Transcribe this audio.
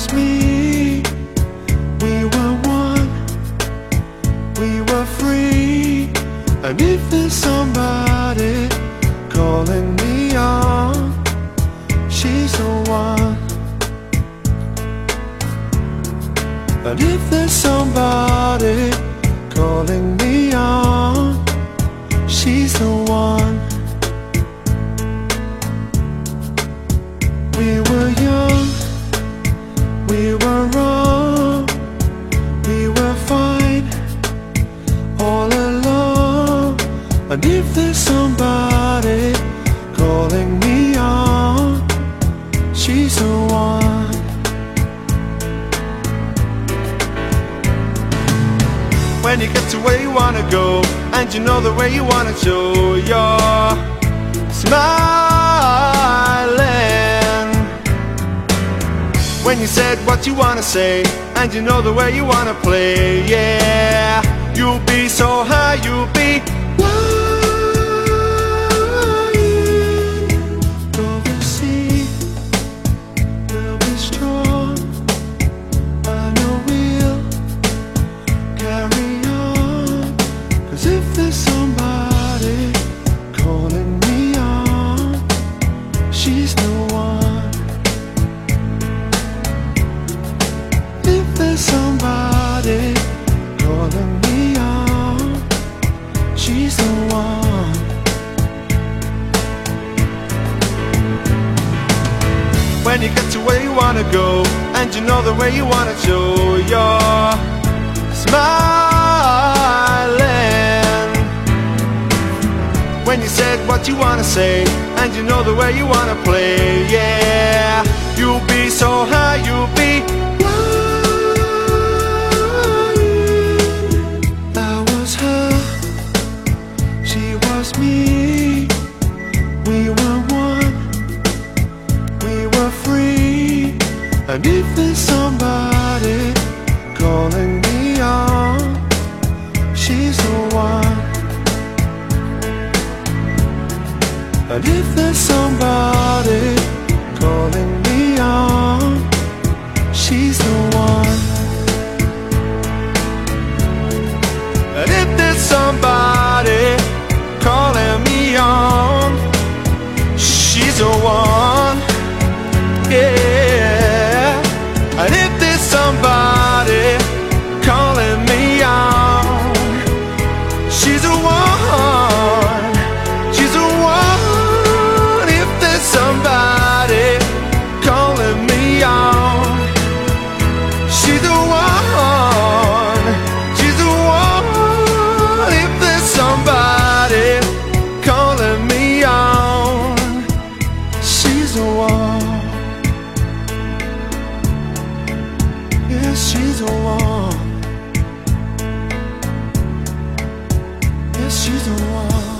Trust me. We were one, we were free. And if there's somebody calling me on, she's the one. And if there's somebody calling me on, she's the one. We were wrong, we were fine all along. And if there's somebody calling me on, she's the one. When you get to where you wanna go, and you know the way you wanna show your smiling. When you said what you wanna say, and you know the way you wanna play, yeah. You'll be so high, you'll be When you get to where you wanna go, and you know the way you wanna show your smiling. When you said what you wanna say, and you know the way you wanna play, yeah. Somebody calling me on, she's the one. And if there's somebody 别洗走我，别洗走我。